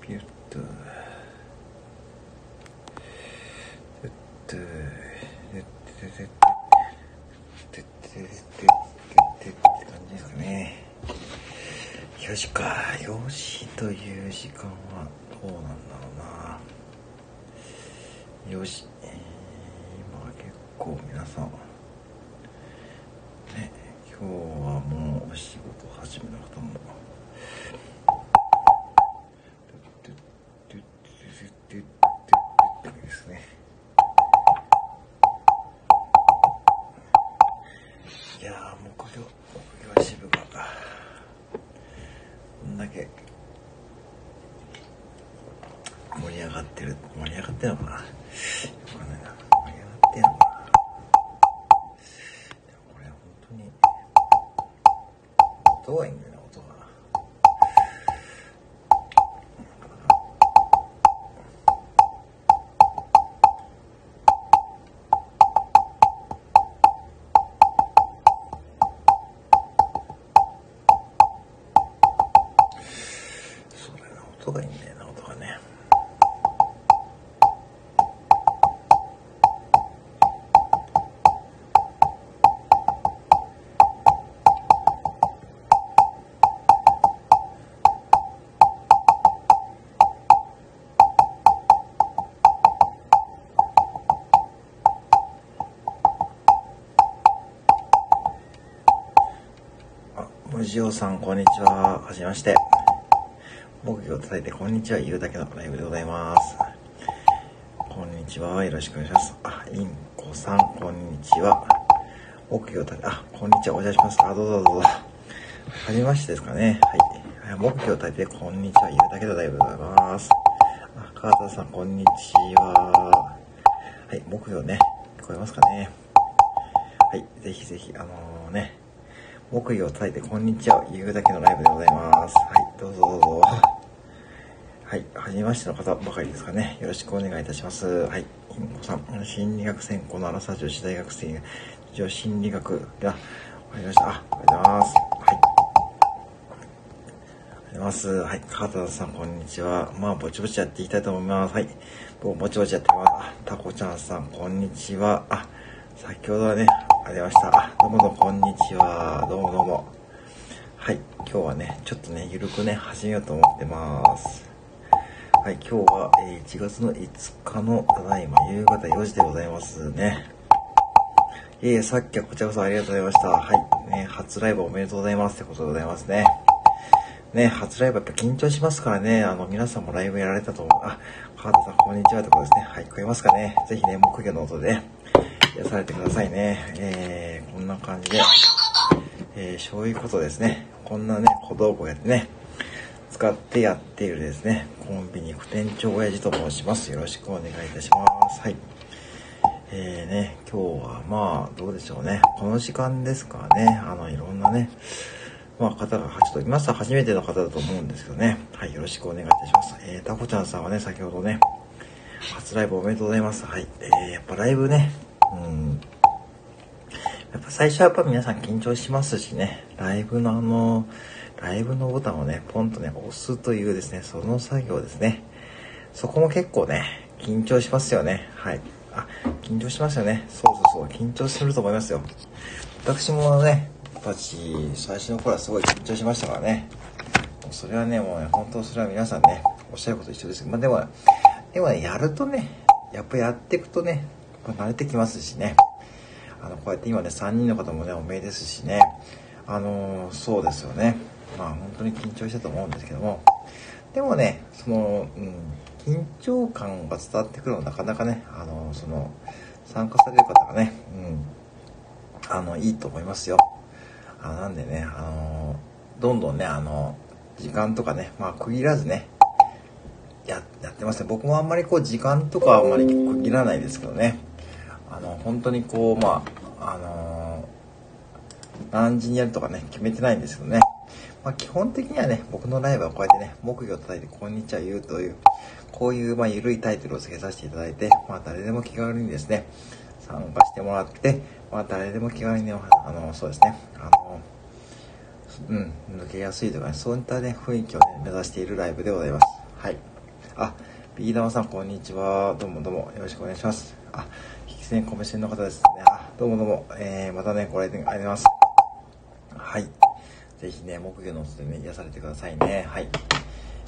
ピュッとえっとえっとえっとえっとえっとえっとえっとって感じですかね4時か4時という時間はどうなんだろうな4時、えー、今は結構皆さんね今日はもうお仕事始めの方もあ、むじおさん、こんにちは。はじめまして。木魚を叩いて、こんにちは。言うだけのライブでございます。こんにちは。よろしくお願いします。あ、インコさん、こんにちは。木魚を叩いて、あ、こんにちは。お邪魔します。あ、どうぞどうぞ。はじめましてですかね。はい。木魚を叩いて、こんにちは。言うだけのライブでございます。あ、川田さん、こんにちは。はい、木魚ね。聞こえますかね。はい、ぜひぜひ、あのーね、木魚を叩いてこんにちは言うだけのライブでございます。はい、どうぞどうぞ。はい、はじめましての方ばかりですかね。よろしくお願いいたします。はい、ひんこさん、心理学専攻のアラサー女子大学生、女子心理学が、わかりました。あ、ありがとうございます。はい。ありがとうございます。はい、川田さん、こんにちは。まあ、ぼちぼちやっていきたいと思います。はい、ぼぼちぼちやってます。あタコちゃんさん、こんにちは。あ、先ほどはね、ありがとうございました。どうもどうも、こんにちは。どうもどうも。はい、今日はね、ちょっとね、ゆるくね、始めようと思ってます。はい、今日は、えー1月の5日のただいま夕方4時でございますね。いえいえ、さっきはこちらこそありがとうございました。はい、ね、初ライブおめでとうございますってことでございますね。ね、初ライブやっぱ緊張しますからね、あの、皆さんもライブやられたと思う。あ、川田さん、こんにちはってことですね。はい、聞こえますかね。ぜひね、木魚の音でね、癒されてくださいね。えー、こんな感じで、えー、そういうことですね。こんなね、小道具をやってね、使ってやっているですね、コンビニ副店長親父と申します。よろしくお願いいたします。はい。えーね、今日はまあ、どうでしょうね。この時間ですかね、あの、いろんなね、まあ、方が、ちょっと、皆さ初めての方だと思うんですけどね。はい、よろしくお願いいたします。えー、タコちゃんさんはね、先ほどね、初ライブおめでとうございます。はい。えー、やっぱライブね、やっぱ最初はやっぱ皆さん緊張しますしね、ライブのあの、ライブのボタンをね、ポンとね、押すというですね、その作業ですね。そこも結構ね、緊張しますよね。はい。あ、緊張しますよね。そうそうそう、緊張すると思いますよ。私もね、私、最初の頃はすごい緊張しましたからね。それはね、もうね、本当それは皆さんね、おっしゃること一緒ですけど、まあでも、でもね、やるとね、やっぱやっていくとね、慣れてきますしね。あの、こうやって今ね、3人の方もね、おめえですしね。あのーそうですよね。まあ本当に緊張したと思うんですけども。でもね、その、うん、緊張感が伝わってくるのはなかなかね、あのーその、参加される方がね、うん、あの、いいと思いますよ。あなんでね、あのーどんどんね、あの時間とかね、まあ区切らずね、や、やってますね。僕もあんまりこう時間とかあんまり区切らないですけどね。の、本当にこう、まあ、あのー何時にやるとかね、決めてないんですけどね。まあ基本的にはね、僕のライブはこうやってね、木魚を叩いてこんにちは言うという、こういうまあ緩いタイトルを付けさせていただいて、まあ誰でも気軽にですね、参加してもらって、まあ誰でも気軽にね、あの、そうですね、あの、うん、抜けやすいとかね、そういったね、雰囲気をね、目指しているライブでございます。はい。あ、ビー玉さん、こんにちは。どうもどうも、よろしくお願いします。あ、引き線米線の方ですね。あ、どうもどうも、えー、またね、ご来店ありがとうございます。はい。ぜひね、木魚の音でね、癒されてくださいね。はい。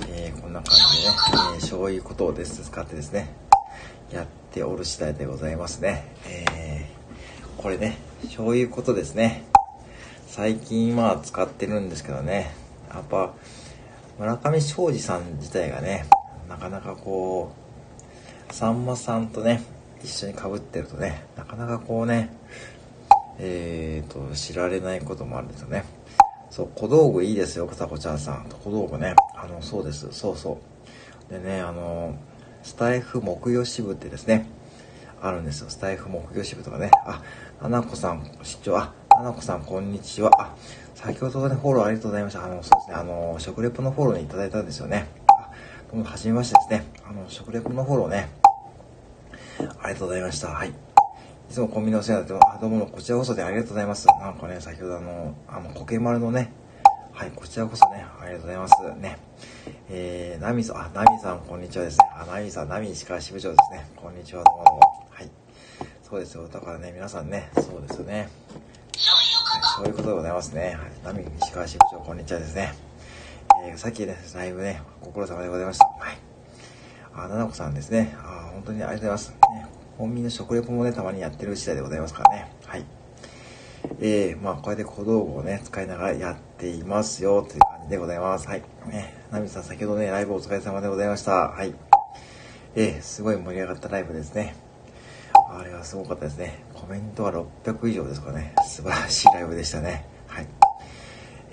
えー、こんな感じでね、えー、醤油ことをです使ってですね、やっておる次第でございますね。えー、これね、醤油ことですね。最近まあ使ってるんですけどね、やっぱ、村上昌司さん自体がね、なかなかこう、さんまさんとね、一緒に被ってるとね、なかなかこうね、えーと、知られないこともあるんですよね。そう、小道具いいですよ、草子ちゃんさん。小道具ね。あの、そうです。そうそう。でね、あの、スタイフ木曜支部ってですね、あるんですよ。スタイフ木曜支部とかね。あ、花子さん、出張、あ、花子さん、こんにちは。あ、先ほどね、フォローありがとうございました。あの、そうですね、あの、食レポのフォローにいただいたんですよね。どうも、はじめましてですね。あの、食レポのフォローね、ありがとうございました。はい。いつもコンビニのお世話になってあ、どうも、こちらこそでありがとうございます。なんかね、先ほどあの、あの、コケマルのね、はい、こちらこそね、ありがとうございます。ね。えー、ナミさん、あ、ナミさん、こんにちはですね。あ、ナミさん、ナミ石川支部長ですね。こんにちは、どうも。はい。そうですよ。だからね、皆さんね、そうですよね。そういうことでございますね。はい。ナミ石川支部長、こんにちはですね。えー、さっきね、ライブね、ご苦労様でございました。はい。あ、ななこさんですね。あ、本当にありがとうございます。ね、本民の食レポもね、たまにやってる次第でございますからね。はい。えー、まあ、こうやって小道具をね、使いながらやっていますよ、という感じでございます。はい。ね、ナミさん、先ほどね、ライブお疲れ様でございました。はい。えー、すごい盛り上がったライブですね。あれはすごかったですね。コメントは600以上ですかね。素晴らしいライブでしたね。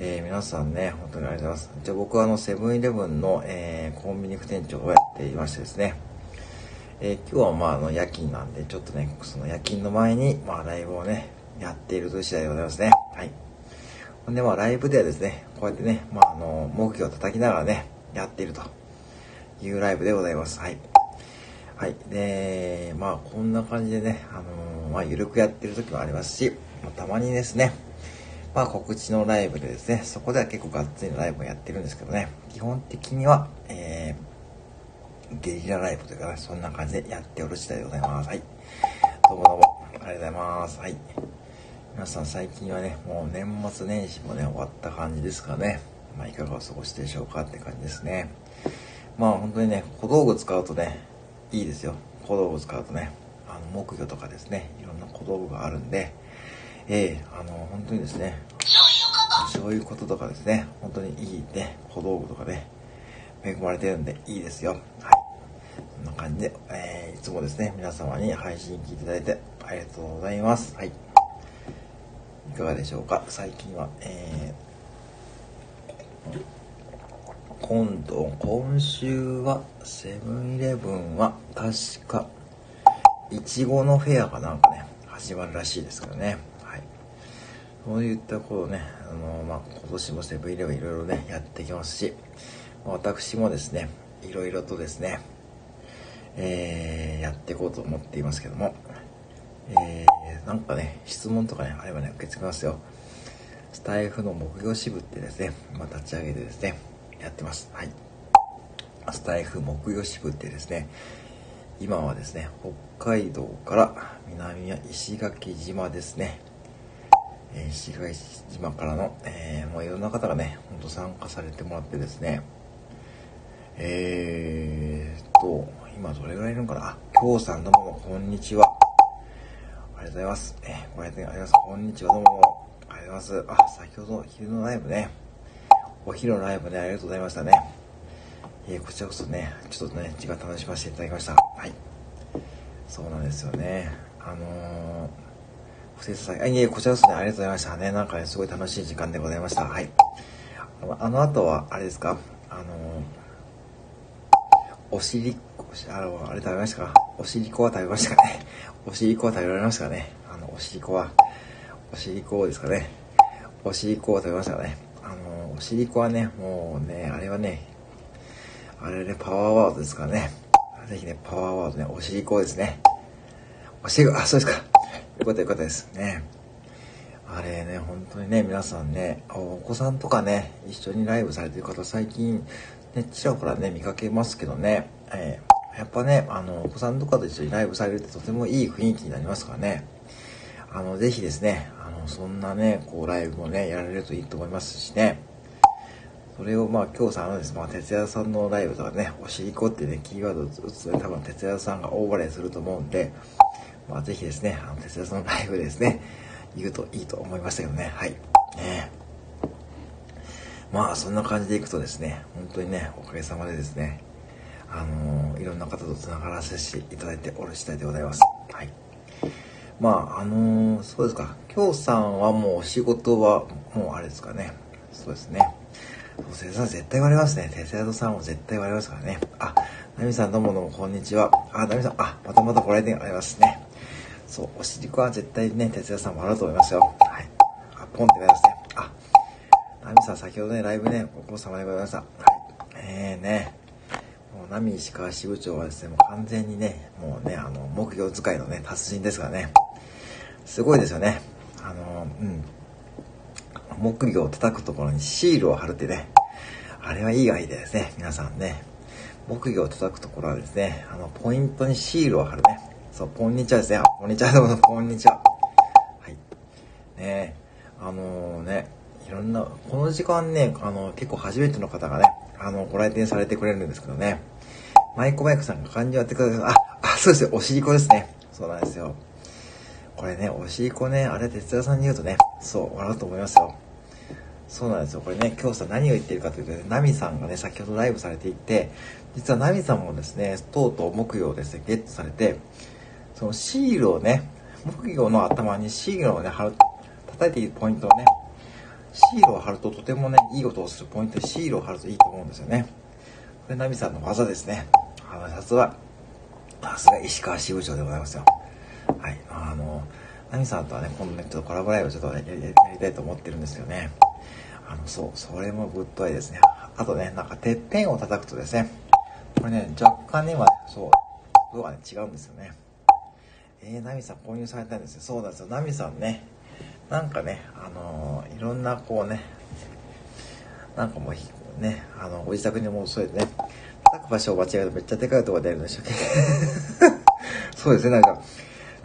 えー、皆さんね、本当にありがとうございます。じゃあ僕はあの、セブンイレブンの、えー、コンビニ副店長をやっていましてですね。えー、今日はまあ、あの、夜勤なんで、ちょっとね、その夜勤の前に、まあ、ライブをね、やっているという次第でございますね。はい。ほんで、まあ、ライブではですね、こうやってね、まあ、あの、目標を叩きながらね、やっているというライブでございます。はい。はい。で、まあ、こんな感じでね、あのー、まあ、ゆるくやってる時もありますし、まあ、たまにですね、まあ、告知のライブでですね、そこでは結構がっつりのライブをやってるんですけどね、基本的には、えー、ゲリラライブというかね、そんな感じでやっておる次第でございます。はい。どうもどうも、ありがとうございます。はい。皆さん最近はね、もう年末年始もね、終わった感じですかね。まあ、いかがお過ごしでしょうかって感じですね。まあ、本当にね、小道具使うとね、いいですよ。小道具使うとね、あの、木魚とかですね、いろんな小道具があるんで、ええー、あの、本当にですね、そういうこととかですね、本当にいいね、小道具とかね、恵まれてるんでいいですよ。はい。こんな感じで、えー、いつもですね、皆様に配信聞いていただいてありがとうございます。はい。いかがでしょうか？最近は、えー今度、今週は、セブンイレブンは、確か、いちごのフェアがなんかね、始まるらしいですからね。はい。そういったことね、あの、まあ、今年もセブンイレブンいろいろね、やってきますし、私もですね、いろいろとですね、えー、やっていこうと思っていますけども、えー、なんかね、質問とかね、あればね、受け付けますよ。スタイフの木魚支部ってですね、まあ、立ち上げてですね、やってます。はい。スタイフ木曜支部ってですね、今はですね、北海道から南は石垣島ですね。えー、石垣島からの、えー、もういろんな方がね、ほんと参加されてもらってですね、えーと、今どれぐらいいるのかな？あ、京さんどうもこんにちは。ありがとうございます。えー、ご来店ありがとうございます。こんにちはどうも。ありがとうございます。あ、先ほど昼のライブね、お昼のライブね、ありがとうございましたね。えー、こちらこそね、ちょっとね、時間楽しませていただきました。はい。そうなんですよね。あのー、不正さん、いえ、こちらこそね、ありがとうございましたね。なんかね、すごい楽しい時間でございました。はい。あのあの後は、あれですか、あのー、お尻、あの、あれ食べましたか？お尻粉は食べましたかね？お尻粉は食べられましたかね？あの、お尻粉は、お尻粉ですかね？お尻粉は食べましたかね？あのお尻粉はね、もうね、あれはね、あれね、パワーワードですからね。ぜひね、パワーワードね、お尻粉ですね。お尻粉、あ、そうですか。よかったよかったですね。あれね、本当にね、皆さんね、お子さんとかね、一緒にライブされてる方、最近、ね、ちらほらね、見かけますけどね、えー、やっぱね、あの、お子さんとかと一緒にライブされるってとてもいい雰囲気になりますからね、あの、ぜひですね、あの、そんなね、こう、ライブもね、やられるといいと思いますしね、それをまあ今日さんのです、まあ、哲也さんのライブとかね、おしりこってね、キーワードを打つとね、多分哲也さんが大笑いすると思うんで、まあぜひですね、あの、哲也さんのライブですね、言うといいと思いましたけどね、はい。ねまあそんな感じでいくとですね、本当にね、おかげさまでですね、あのー、いろんな方と繋がらせていただいておる次第でございます。はい。まあ、あのー、そうですか、今日さんはもうお仕事は、もうあれですかね、そうですね。そう、さん絶対言われますね。テセラドさんも絶対言われますからね。あ、ナミさんどうもどうもこんにちは。あ、ナミさん、あ、またまたご来店ありますね。そう、おしりこは絶対ね、哲也さんもあると思いますよ。はい。あ、ポンってなりますね。あ、ナミさん先ほどね、ライブね、ご苦労様でございました。はい。えーね、もうナミ石川支部長はですね、もう完全にね、もうね、あの、木魚使いのね、達人ですからね。すごいですよね。あの、うん。木魚を叩くところにシールを貼るってね、あれはいいアイデアですね。皆さんね。木魚を叩くところはですね、あの、ポイントにシールを貼るね。そう、こんにちはですね。こんにちは、どうも、こんにちは。はい。ねあのー、ね、いろんな、この時間ね、あの、結構初めての方がね、あの、ご来店されてくれるんですけどね、マイコマイクさんが漢字をやってください。あ、あ、そうですよ、おしりこですね。そうなんですよ。これね、おしりこね、あれ、哲也さんに言うとね、そう、笑うと思いますよ。そうなんですよ。これね、今日さ、何を言ってるかというと、ね、ナミさんがね、先ほどライブされていて、実はナミさんもですね、とうとう木魚をですね、ゲットされて、そのシールをね、木魚の頭にシールをね、貼る、叩いているポイントをね、シールを貼るととてもね、いい音をするポイントでシールを貼るといいと思うんですよね。これナミさんの技ですね。あの、さすが、さすが石川支部長でございますよ。はい。あの、ナミさんとはね、今度ね、ちょっとコラボライブをちょっと、ね、やりたいと思ってるんですよね。あの、そう、それもグッドアイですね。あとね、なんか、てっぺんを叩くとですね、これね、若干ね、今、そう、音がね、違うんですよね。えー、ナミさん購入されたんですよ。そうなんですよ。ナミさんね、なんかね、あのー、いろんな、こうね、なんかもう、ね、あの、ご自宅にもそうですね、叩く場所を間違えるとめっちゃでかい音が出るんでしょうけ？そうですね、なんか、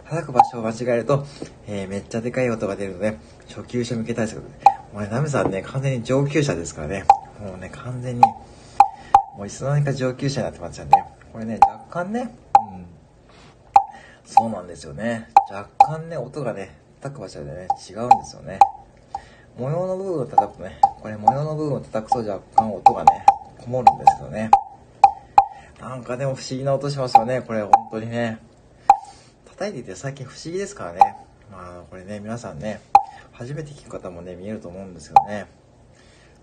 叩く場所を間違えると、えー、めっちゃでかい音が出るので、初級者向け対策。もうね、ナミさんね、完全に上級者ですからね。もうね、完全に、もういつの間にか上級者になってますよね。これね、若干ね、そうなんですよね。若干ね、音がね、叩く場所でね、違うんですよね。模様の部分を叩くとね、これ模様の部分を叩くと若干音がね、こもるんですけどね。なんかでも不思議な音しますよね、これ本当にね。叩いていて最近不思議ですからね。まあ、これね、皆さんね、初めて聞く方もね、見えると思うんですけどね。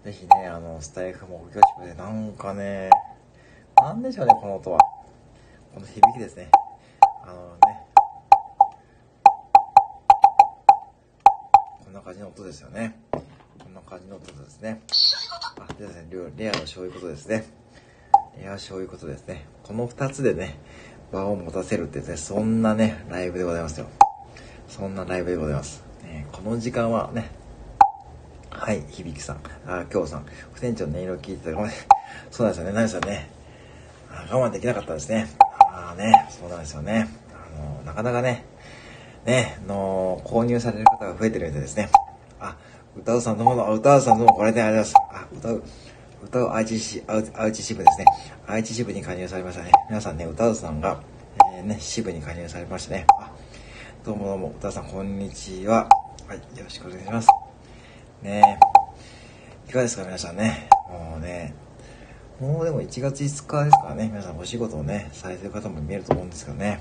ぜひね、あの、スタイフもご教師で、なんかね、なんでしょうね、この音は。この響きですね。あのね、こんな感じの音ですよね。こんな感じの音ですね。あ、でですね、レアの醤油ことですね。レア醤油ことですね。この二つでね、場を持たせるってね、そんなね、ライブでございますよ。そんなライブでございます。え、この時間はね、はい、響さん、あ、京さん、副店長の音色聞いてたごめん。そうなんですよね、何さんね、我慢できなかったですね。ああね、そうなんですよね。なかなかね、ね、の、購入される方が増えてるみたいですね。あ、歌うさんのもの、歌うさんのもこれであります。あ、歌う、歌う愛知市、愛知支部ですね。愛知支部に加入されましたね。皆さんね、歌うさんが、えー、ね、支部に加入されましたね。あ、どうもどうも、歌うさんこんにちは。はい、よろしくお願いします。ねいかがですか皆さんね。もうね、もうでも1月5日ですからね、皆さんお仕事をね、されてる方も見えると思うんですけどね。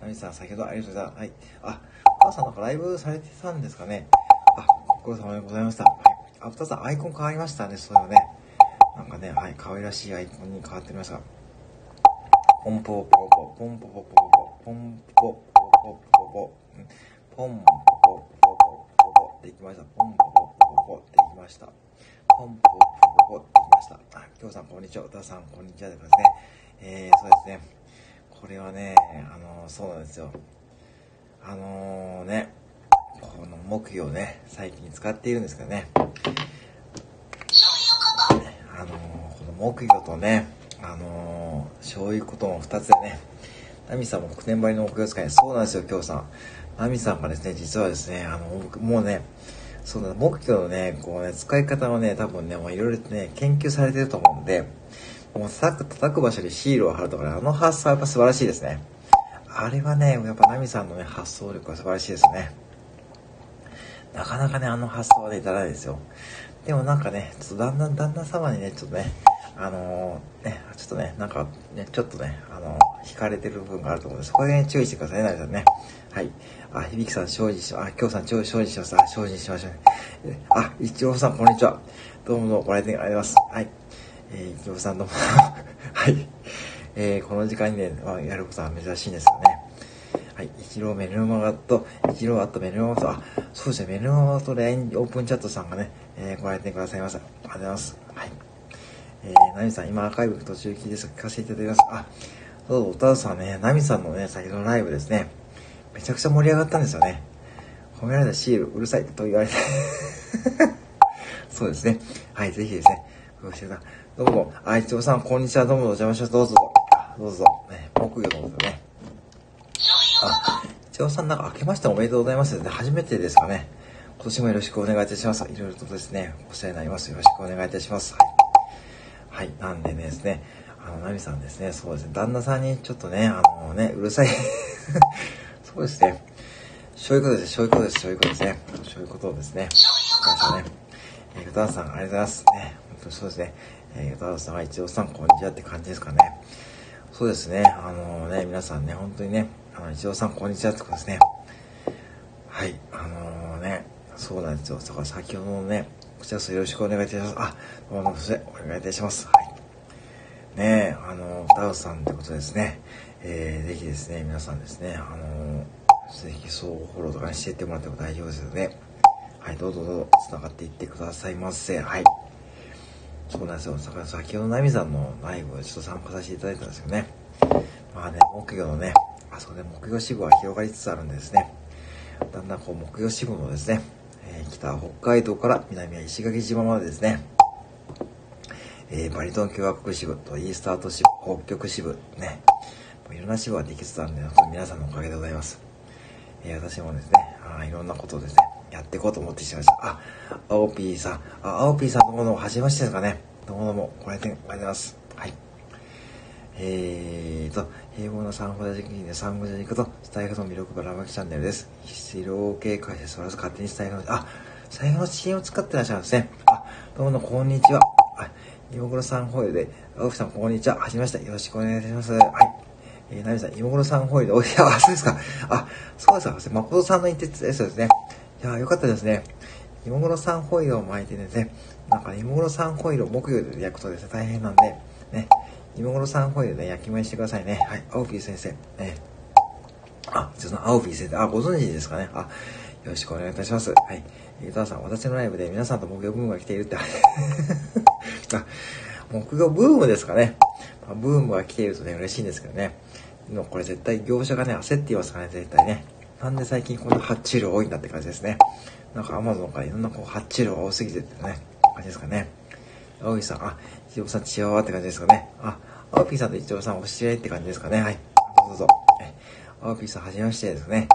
ナミさん、先ほどありがとうございます。はい。あ、お母さんなんかライブされてたんですかね。あ、ご苦労様でございました。はい。あ、ふたさん、アイコン変わりましたね、そういうのね。なんかね、はい、可愛らしいアイコンに変わってみました。ポンポポポ、ポンポポポポ、ポンポポポポポ、ポンポポポポポポっていきました。ポンポポポポポっていきました。ポンポポポポっていきました。あ、きょうさん、こんにちは。うたさん、こんにちは。ですね。えー、そうですね。これはね、あの、そうなんですよ。あのー、ね、この木魚をね、最近使っているんですけどね。あのー、木魚とね、あのー、そういうことの二つでね、ナミさんも9年張りの木魚使い、そうなんですよ、今日さん。ナミさんがですね、実はですね、あの、もうね、そうだ、木魚のね、こうね、使い方をね、多分ね、もういろいろね、研究されてると思うんで、もう叩く、叩く場所にシールを貼るとかね、あの発想はやっぱ素晴らしいですね。あれはね、やっぱナミさんのね、発想力は素晴らしいですね。なかなかね、あの発想はね、いただないですよ。でもなんかね、ちょっとだんだん旦那様にね、ちょっとね、あのー、ね、ちょっとね、なんかね、ちょっとね、あのー、惹かれてる部分があると思うんで、そこでね、注意してくださいね、ナミさんね。はい。あ、響さん、精進し、あ、今日さん、精進します。あ、精進しましょうね。あ、一応さん、こんにちは。どうもどうもご来店ありがとうございます。はい。えー、一応さんどうも。はい。えー、この時間にね、まあ、やることは珍しいんですよね。はい。一郎メルマガと、一郎あとメルマガと、あ、そうですね、メルマガと LINE オープンチャットさんがね、えー、ご来店くださいました。ありがとうございます。はい。えー、ナミさん、今アーカイブ途中聞いて聞かせていただきます。あ、どうぞ、おたさんね、ナミさんのね、先ほどのライブですね、めちゃくちゃ盛り上がったんですよね。褒められたシール、うるさいと言われて そうですね。はい、ぜひですね、ごしてください。どうも、あ、一応さん、こんにちは、どうもお邪魔します。どうぞ。どうぞ。ね、木魚のことね。あ、一応さん、なんか明けましておめでとうございますね。初めてですかね。今年もよろしくお願いいたします。いろいろとですね、お世話になります。よろしくお願いいたします。はい。はい、なんでねですね、あの、ナミさんですね、そうですね、旦那さんにちょっとね、あのね、うるさい そうですね。そういうことです。そういうことです。そういうことですね。そういうことですね。わかりましたね。えー、歌田さん、ありがとうございます。ね、本当にそうですね。えー、歌田さんは一応さん、こんにちはって感じですかね。そうですね。あのー、ね、皆さんね、本当にね、あの、一応さん、こんにちはってことですね。はい。あのー、ね、そうなんですよ。だから先ほどのね、こちらよろしくお願いいたします。あ、どうも、それ、お願いいたします。はい。ねあの、歌田さんってことですね。えー、ぜひですね、皆さんですね、あのー、ぜひそうフォローとかにしていってもらっても大丈夫ですので、はい、どうぞどうぞ繋がっていってくださいませ。はい。そうなんですよ。だから先ほどナミさんのライブをちょっと参加させていただいたんですよね。まあね、木魚のね、あそこで木魚支部は広がりつつあるんですね。だんだんこう木魚支部のですね、えー、北北海道から南は石垣島までですね、えー、バリトン共和国支部とイースタート支部、北極支部、ね、いろんな仕事ができつつあるんで、本当に皆さんのおかげでございます。えー、私もですね、あいろんなことをですね、やっていこうと思ってしまいました。あ、青ピーさん、あ、青ピーさんどうもどうも、はじめましてですかね。どうもどうも、ご来店ありがとうございます。はい。えーと、平凡な産婦大臣で産後に行くと、スタイフの魅力がラマキチャンネルです。必要系解説そらず勝手にスタイフの、あ、スタイフの知恵を使ってらっしゃるんですね。あ、どうもこんにちは。あ、今頃さんホイールで、青木さんこんにちは。はじめまして。よろしくお願いします。はい。えー、ナミさん、今頃さんホイール、おいや、そうですか。あ、そうですか。誠さんの言ってですね。いや、よかったですね。今頃さんホイールを巻いてですね、なんか今頃さんホイールを木魚で焼くとですね、大変なんで、ね、今頃さんホイールで焼き目してくださいね。はい、青ピー先生。ね、あ、ちょっと青ピー先生、あ、ご存知ですかね。あ、よろしくお願いいたします。はい。伊藤さん、私のライブで皆さんと木魚ブームが来ているって。あ、木魚ブームですかね。まあ、ブームが来ているとね、嬉しいんですけどね。のこれ絶対業者がね、焦っていますからね、絶対ね。なんで最近こんな発注量多いんだって感じですね。なんか Amazon からいろんなこう発注量が多すぎてってね、感じですかね。青木さん、あ、一郎さん、チワワって感じですかね。あ、青ピーさんと一郎さんお知り合いって感じですかね。はい。どうぞ。え青ピーさん、はじめましてですね。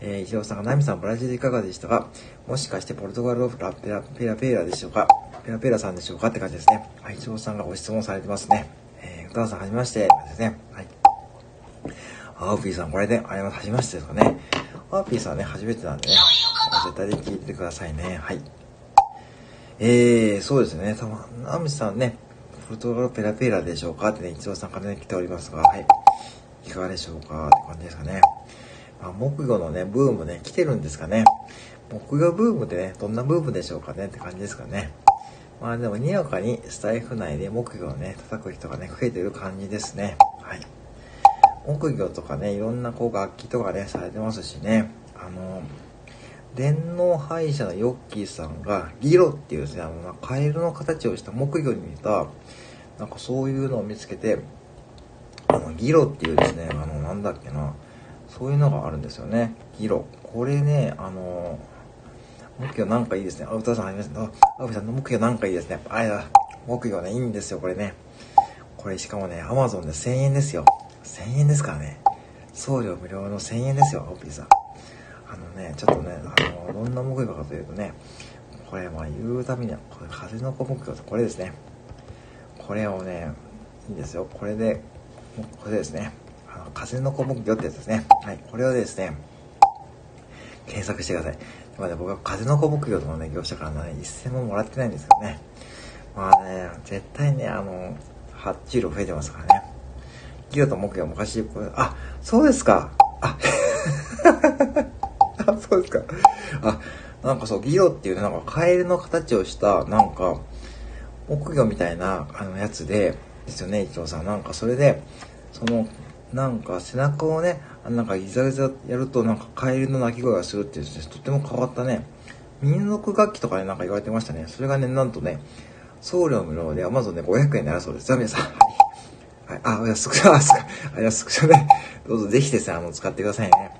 えー、一郎さんが、ナミさん、ブラジルいかがでしたか？もしかしてポルトガルのラペラ、ペラペラでしょうか？ペラペラさんでしょうかって感じですね。はい、一郎さんがご質問されてますね。えー、歌田さん、はじめまして。ですね。はい。アーピーさん、これで、あれは初めましてですかね。アーピーさんね、初めてなんでね、絶対に聞いてくださいね。はい。えー、そうですね。たま、ナミさんね、フルトロペラペラでしょうかってね、一応さんからね、来ておりますが、はい。いかがでしょうかって感じですかね。まあ、木魚のね、ブームね、来てるんですかね。木魚ブームでね、どんなブームでしょうかねって感じですかね。まあでも、にわかにスタイフ内で木魚をね、叩く人がね、増えてる感じですね。はい。木魚とかね、いろんなこう楽器とかね、されてますしね。あの、電脳廃車のヨッキーさんが、ギロっていうですね、あの、カエルの形をした木魚に似た、なんかそういうのを見つけて、あの、ギロっていうですね、あの、なんだっけな、そういうのがあるんですよね。ギロ。これね、あの、木魚なんかいいですね。あ、歌さんありますね。あ、青木さんの木魚なんかいいですね。あれだ。木魚ね、いいんですよ、これね。これしかもね、アマゾンで1000円ですよ。1000円ですからね。送料無料の1000円ですよ、オピーさん。あのね、ちょっとね、あの、どんな木魚かというとね、これ、まあ言うためには、これ、風の子木魚とこれですね。これをね、いいんですよ。これで、これですね。あの、風の子木魚ってやつですね。はい、これをですね、検索してください。まあね、僕は風の子木魚のね、業者からね、一銭ももらってないんですけどね。まあね、絶対ね、あの、発注量増えてますからね。ギロと木魚昔、あ、そうですか。あ、あ、そうですか。あ、なんかそう、ギロっていうね、なんかカエルの形をした、なんか、木魚みたいな、あの、やつで、ですよね、伊藤さん。なんかそれで、その、なんか背中をね、なんかギザギザやるとなんかカエルの鳴き声がするっていうとても変わったね、民族楽器とかでなんか言われてましたね。それがね、なんとね、送料無料で Amazon で500円になるそうです。じゃあ皆さん、はい。あ、安く、あ、安く、ね、どうぞぜひですね、あの、使ってくださいね。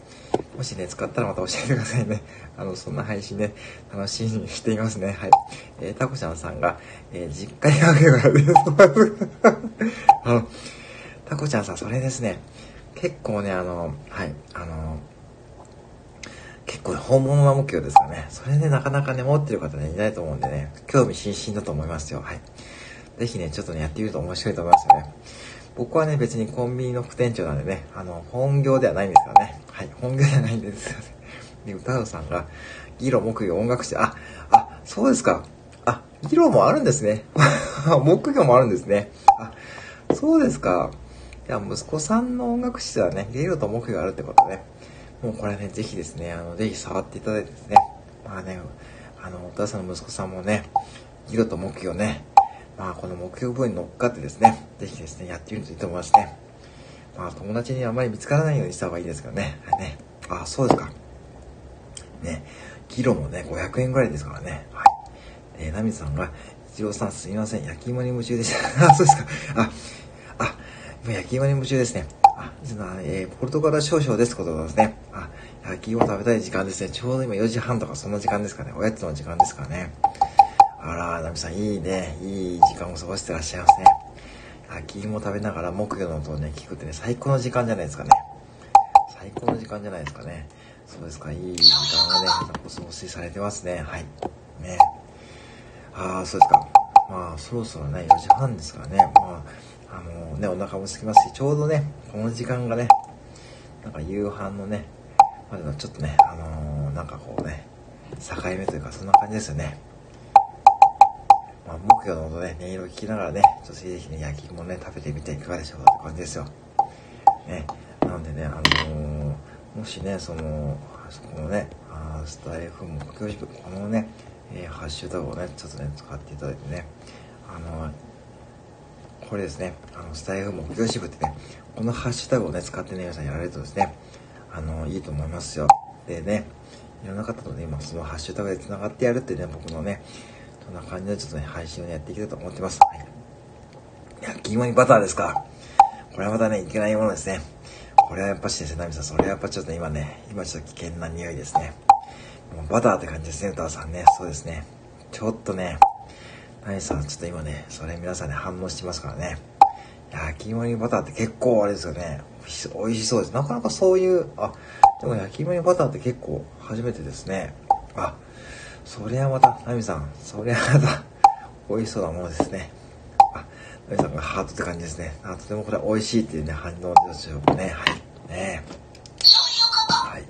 もしね、使ったらまた教えてくださいね。あの、そんな配信ね、楽しみにしていますね。はい。えー、タコちゃんさんが、えー、実家にあげるからです。あの、タコちゃんさん、それですね。結構ね、あの、はい、あの、結構本物の目標ですかね。それでなかなかね、持ってる方ね、いないと思うんでね、興味津々だと思いますよ。はい。ぜひね、ちょっとね、やってみると面白いと思いますよね。僕はね、別にコンビニの副店長なんでね、あの、本業ではないんですからね。はい、本業ではないんですよね。で、歌うさんが、議論、木魚、音楽して、あ、あ、そうですか。あ、議論もあるんですね。木魚もあるんですね。あ、そうですか。いや、息子さんの音楽室はね、ゲイロと目標があるってことね。もうこれね、ぜひですね、あの、ぜひ触っていただいてですね。まあね、あの、お父さんの息子さんもね、ゲイロと目標ね、まあこの目標部分に乗っかってですね、ぜひですね、やってみるといいと思いますね。まあ友達にあまり見つからないようにした方がいいですけどね。はいね。あ、そうですか。ね、キロもね、500円ぐらいですからね。はい。えー、ナミさんが、一郎さんすみません、焼き芋に夢中でした。あ、そうですか。あ、あ今焼き芋に夢中ですね。あ、えー、ポルトガル少々ですことですね。あ、焼き芋食べたい時間ですね。ちょうど今4時半とかそんな時間ですかね。おやつの時間ですからね。あら、ナミさんいいね。いい時間を過ごしてらっしゃいますね。焼き芋食べながら木魚の音をね、聞くってね、最高の時間じゃないですかね。最高の時間じゃないですかね。そうですか、いい時間をね、お過ごしされてますね。はい。ね。ああ、そうですか。まあ、そろそろね、4時半ですからね。まああのね、お腹も空きますし、ちょうどね、この時間がね、なんか夕飯のね、まだちょっとね、あのー、なんかこうね、境目というかそんな感じですよね。まあ、目標の音ね、音色を聞きながらね、ちょっとぜひね、焼き芋ね、食べてみていかがでしょうかって感じですよ。ね、なんでね、あのー、もしね、その、そこのね、あスタイフ目標塾、このね、えー、ハッシュタグをね、ちょっとね、使っていただいてね、あのーこれですね、あの、スタイフ目標支部ってね、このハッシュタグをね、使ってね、皆さんやられるとですね、あの、いいと思いますよ。でね、いろんな方とね、今そのハッシュタグで繋がってやるってね、僕のね、そんな感じでちょっとね、配信を、ね、やっていきたいと思ってます。はい。焼き芋にバターですか。これはまたね、いけないものですね。これはやっぱしですね、ナミさん、それはやっぱちょっと今ね、今ちょっと危険な匂いですね。もうバターって感じですね、歌わさんね。そうですね。ちょっとね、はいさん、ちょっと今ね、それ皆さんね、反応してますからね。焼き芋にバターって結構あれですよね。美味しそうです。なかなかそういう、あ、でも焼き芋にバターって結構初めてですね。あ、そりゃまた、ナミさん、そりゃまた、美味しそうなものですね。あ、ナミさんがハートって感じですね。あ、とてもこれ美味しいっていうね、反応でしょうかね。はい。ねはい。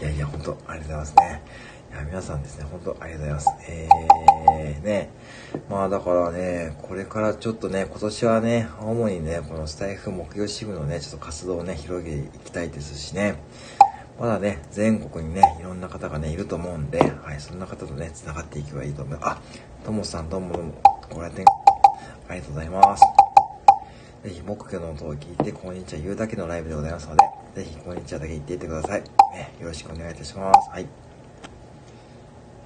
いやいや、ほんと、ありがとうございますね。いや、皆さんですね、本当ありがとうございます。えー、ね、まあだからね、これからちょっとね、今年はね、主にね、このスタイフ目標支部のね、ちょっと活動をね、広げていきたいですしね、まだね、全国にね、いろんな方がね、いると思うんで、はい、そんな方とね、繋がっていけばいいと思います。あ、ともさんどうもどうも、ご来店ありがとうございます。ぜひ、目標の音を聞いて、こんにちは言うだけのライブでございますので、ぜひ、こんにちはだけ言っていってください。ね、よろしくお願いいたします。はい。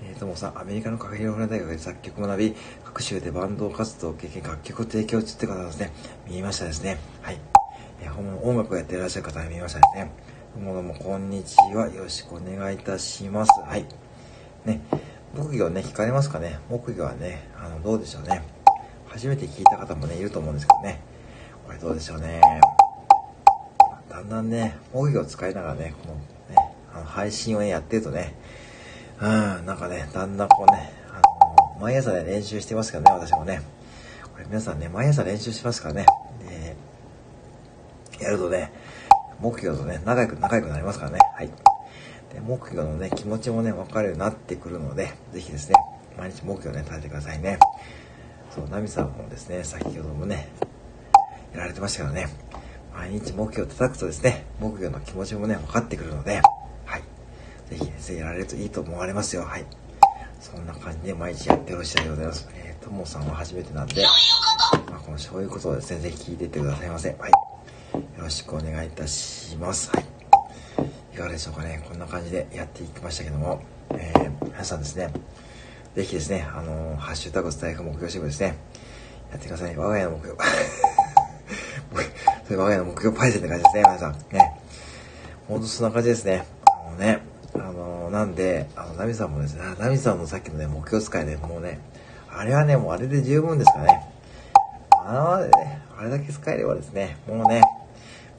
えー、ともさん、アメリカのカフェロフラ大学で作曲を学び、各州でバンド活動を経験、楽曲を提供中って方ですね、見えましたですね。はい。えー、本物音楽をやっていらっしゃる方が見えましたですね。どうもどうも、こんにちは。よろしくお願いいたします。はい。ね、木魚ね、聞かれますかね？木魚はね、あの、どうでしょうね。初めて聞いた方もね、いると思うんですけどね。これどうでしょうね。だんだんね、音楽を使いながらね、このね、あの配信をね、やってるとね、うん、なんかね、だんだんこうね、あの、毎朝ね、練習してますからね、私もね。これ皆さんね、毎朝練習しますからね。で、やるとね、目標とね、仲良く、仲良くなりますからね。はい。で、目標のね、気持ちもね、分かるようになってくるので、ぜひですね、毎日目標をね、立ててくださいね。そう、ナミさんもですね、先ほどもね、やられてましたからね、毎日目標を叩くとですね、目標の気持ちもね、分かってくるので、はい。ぜひですね、やられるといいと思われますよ。はい。そんな感じで毎日やってほしいでございます。えー、ともさんは初めてなんで、まあ、このそういうことをですね、ぜひ聞いていってくださいませ。はい。よろしくお願いいたします。はい。いかがでしょうかね。こんな感じでやっていきましたけども、えー、皆さんですね、ぜひですね、あのー、ハッシュタグスタイフ目標支部ですね、やってください。我が家の目標。そ れ我が家の目標パイセンって感じですね、皆さん。ね。ほんとそんな感じですね。あのね、あのー、なんで、あの、ナミさんもですね、ナミさんのさっきのね、目標使い、ね、もうね、あれはね、もうあれで十分ですかね。あのね、あれだけ使えればですね、もうね、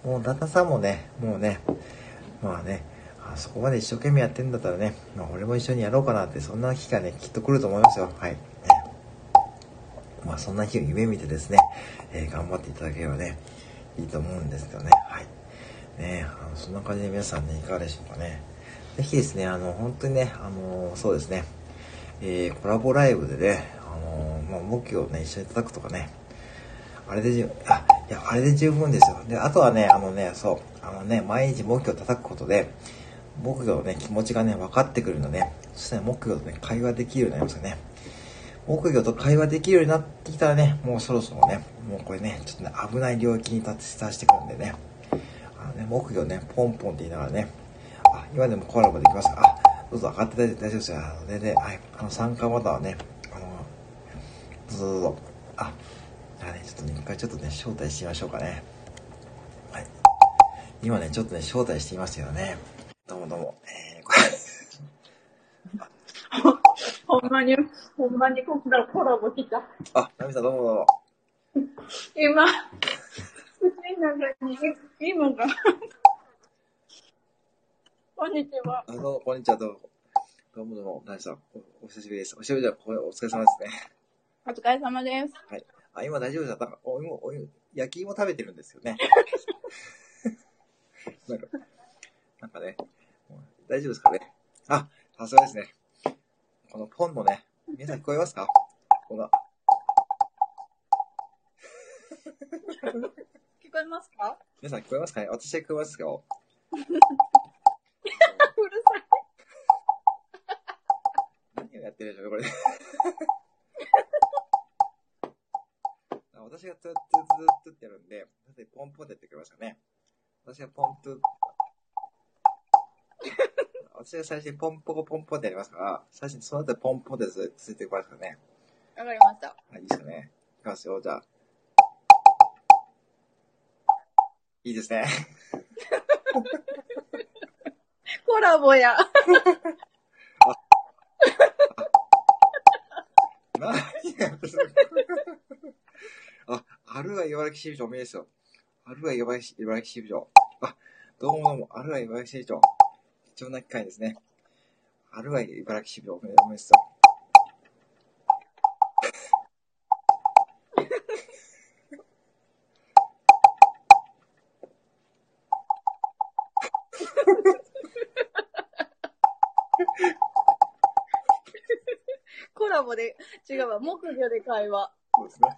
もう旦那さんもね、もうね、まあね、あそこまで一生懸命やってんだったらね、まあ、俺も一緒にやろうかなって、そんな日がね、きっと来ると思いますよ。はい。ね、まあ、そんな日を夢見てですね、えー、頑張っていただければね、いいと思うんですけどね。はい。ねあの、そんな感じで皆さんね、いかがでしょうかね。ぜひですね、あの、本当にね、あの、そうですね、えー、コラボライブでね、あの、まあ、目標をね、一緒に叩くとかね、あれで、あ、いや、あれで十分ですよ。で、あとはね、あのね、そう、あのね、毎日目標を叩くことで、目標のね、気持ちがね、分かってくるので、そして、ね、目標とね、会話できるようになりますよね。目標と会話できるようになってきたらね、もうそろそろね、もうこれね、ちょっとね、危ない領域に達してくるんでね、あのね、目標ね、ポンポンって言いながらね、あ、今でもコラボできます。あ、どうぞ上がって大丈夫ですよ。あのね、ね、はい、あの、参加ボタンはね、あの、どうぞどうぞ、あ、ちょっとね、一回ちょっとね、招待してみましょうかね。はい。今ね、ちょっとね、招待してみましたよね。どうもどうも。えー、これ ほんまに、ほんまにここからコラボ来た。あ、ナミさんどうもどうも。今、口の中に今が。こんにちは。あ、どうも、こんにちは、どうも。どうもどうも、ナミさん、おお久しぶりです。お久しぶりで、お疲れ様ですね。お疲れ様です。はい。あ、今大丈夫ですかなんか、お芋、お芋、焼き芋食べてるんですよね。なんか、なんかね、大丈夫ですかね。あ、さすがですね。このポンのね、皆さん聞こえますか？この、聞こえますか？皆さん聞こえますかね？私は聞こえますよ。うるさい。何をやってるんでしょうね、これ。あ私がツーツーツーツーってやるんで、だってポンポンってやってくれますかね。私がポントゥ私が最初にポンポコポンポンってやりますから、最初にその後ポンポンってつついてくれますからね。わかりました。はい、いいですかね。いきますよ、じゃあ。いいですね。コラボや。何やあ、あるは茨城支部長おめでですよ。あるは茨城茨城支部長。あ、どうもどうも、あるは茨城支部長。貴重な機会ですね。あるは茨城支部長おめでおめでですよ。コラボで、違うわ、木魚で会話。そうですね。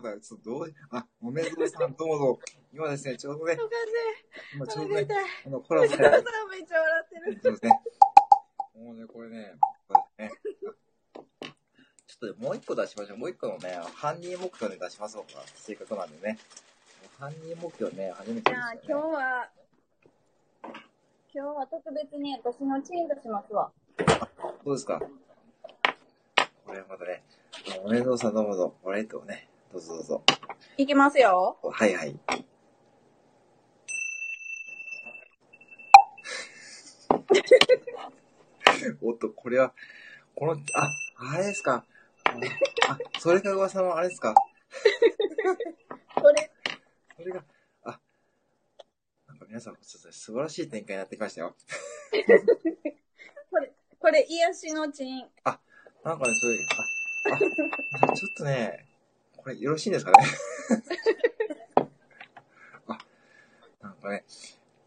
方は、ちょっとどう、あ、おめでとうさん、どうもどうも。今ですね、ちょうどね、今ちょうどね。あの、コラボさんめっちゃ笑ってる。そうですね。もうね、これね、これね。ちょっともう一個出しましょう。もう一個のね、犯人目標で出しましょうか。せっかくなんでね。犯人目標ね、初めてじゃあ。今日は、今日は特別に私のチームとしますわ。どうですか？これまたね、おめでとうさんどうもどうも。おめでとうね。どうぞどうぞ。いきますよ。はいはい。おっと、これは、この、あ、あれですか。あ、それが噂のあれですか。これ、それが、あ、なんか皆さん、ちょっと素晴らしい展開になってきましたよ。これ、これ、癒しのチン。なんかね、そういう、あ、あ、ちょっとね、これよろしいんですかね？あ、なんかね、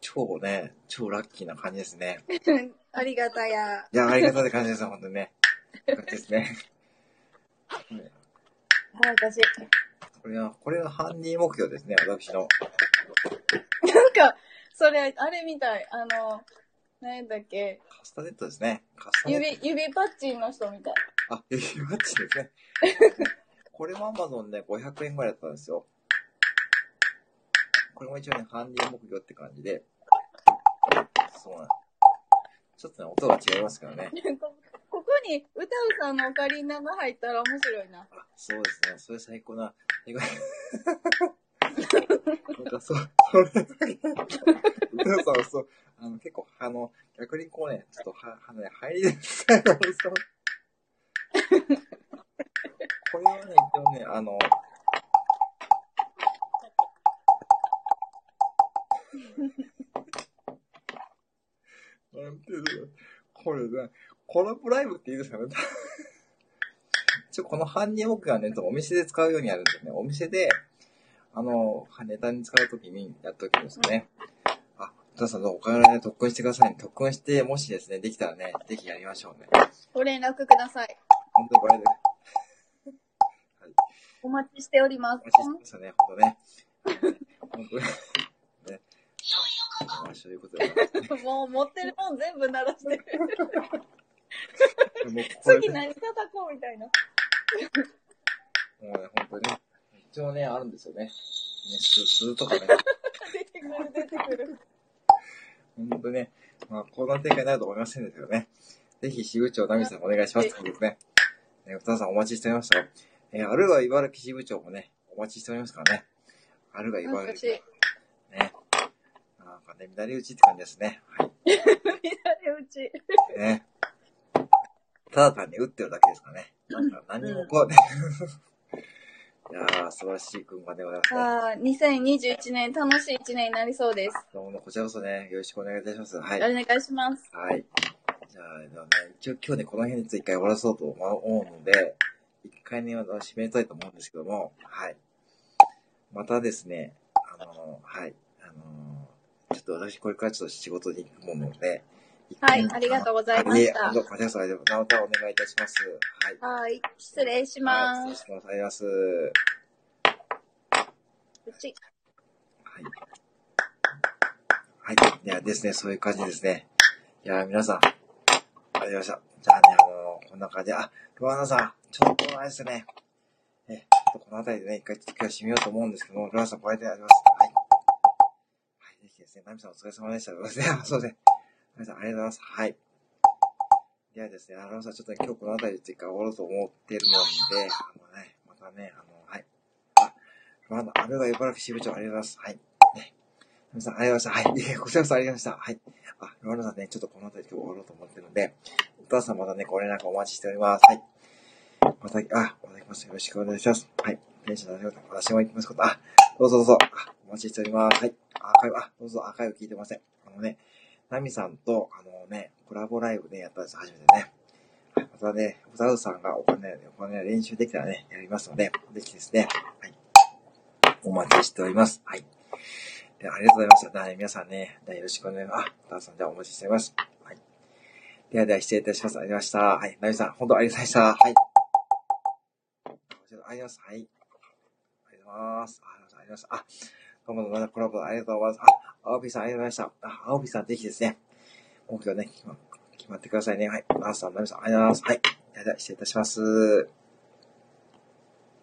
超ね、超ラッキーな感じですね。ありがたや。いや、ありがたい感じです、本当にね。ですね。ねはい、私。これは、これが犯人目標ですね、私の。なんか、それ、あれみたい。あの、何だっけ。カスタネットですね。カスタネット。指、指パッチンの人みたい。あ、指マッチですね。これもアマゾンで500円ぐらいだったんですよ。これも一応ね、犯人目標って感じで。そうなんちょっとね、音が違いますからね。こここに歌うさんのオカリナが入ったら面白いな。あ、そうですね。それ最高な。なんかそう、それだけ。歌さんはそう、あの、結構、あの、逆にこうね、ちょっとは、はね、入りですね。これはね、一応ね、あの、なんていうのこれね、コラボライブっていいですかね 一応この犯人僕がね、お店で使うようにやるんですよね。お店で、あの、ネタに使うときにやっときですね。あ、皆さんお金ね、特訓してくださいね。特訓して、もしですね、できたらね、ぜひやりましょうね。ご連絡ください。本当にこれで、お待ちしておりますお。待ちしてましたね、本当ね。本当に。ね。まあ、そういうことで。もう持ってるもん全部鳴らしてる。次何叩こうみたいな。もうね、本当にね。一応ね、あるんですよね。ね、す、すとかね。出てくる出てくる。本当ね、まあ、こんな展開になると思いませんでしたけどね。ぜひ、支部長、ナミさんお願いします。ということですね。えー、歌さんお待ちしておりましたよ。えー、あるが茨城支部長もね、お待ちしておりますからね。あるが茨懐かし城。い。ね。なんかね、乱れ打ちって感じですね。はい。乱れ打ち。ね。ただ単に打ってるだけですからね。なんか何もこうね。いやー、素晴らしい軍艦でございますね。ああ、2021年楽しい1年になりそうです。どうも、こちらこそね、よろしくお願いいたします。はい。お願いします。はい。じゃあ、でもね、一応今日ね、この辺について一回終わらそうと思うので、一回ね、締めたいと思うんですけども、はい。またですね、あの、はい、あの、ちょっと私これからちょっと仕事に行くもので、はいありがとうございましたあいえ、本当、こちらこそまたお願いいたします。はい。はい。失礼しまはい、す。失礼します。うち。はい。はい。ではですね、そういう感じですね。いやー、皆さん、ありがとうございました。じゃあね、あのこんな感じで、あ、ロアナさん、ちょっとあれですね。え、ちょっとこの辺りでね、一回、一回締めようと思うんですけども、ロアさん、ご来店あります。はい。はい、ぜひですね、ナミさんお疲れ様でした。そうですね、そうですね。ナミさん、ありがとうございます。はい。ではですね、あのさん、ちょっとね、今日この辺りで一回終わろうと思ってるので、あのね、またね、あの、はい。あ、ロアナ、あれが茨城支部長、ありがとうございます。はい。ね。皆さん、ありがとうございました。はい。えこちらこそありがとうございました。はい。あ、ロアナさんね、ちょっとこの辺りで今日終わろうと思ってるので、お母さんまたね、ご連絡お待ちしております。はい。また、あ、また来ます。よろしくお願いします。はい。テンション上げて私も行きますこと。あ、どうぞどうぞ。あ、お待ちしております。はい。アーカイブ、あ、どうぞアーカイブ聞いてません。あのね、ナミさんと、あのね、コラボライブね、やったんです、初めてね。はい。またね、ザウさんがお金、お金練習できたらね、やりますので、ぜひですね、はい。お待ちしております。はい。でありがとうございました。はい、皆さんね、よろしくお願いします。あ、ザウさん、じゃあお待ちしております。はい。ではでは失礼いたします。ありがとうございました。はい。ナミさん、本当ありがとうございました。はい。ちらありがとうございます。はい。ありがとうございます。ありがとうございます。あ、どうもどうもまたコラボありがとうございます。あ、青ピーさんありがとうございました。あ、青ピーさんぜひですね、目標ね、決ま決まってくださいね。はい。マースさん、ナミさん、ありがとうございます。はい。では、失礼いたします。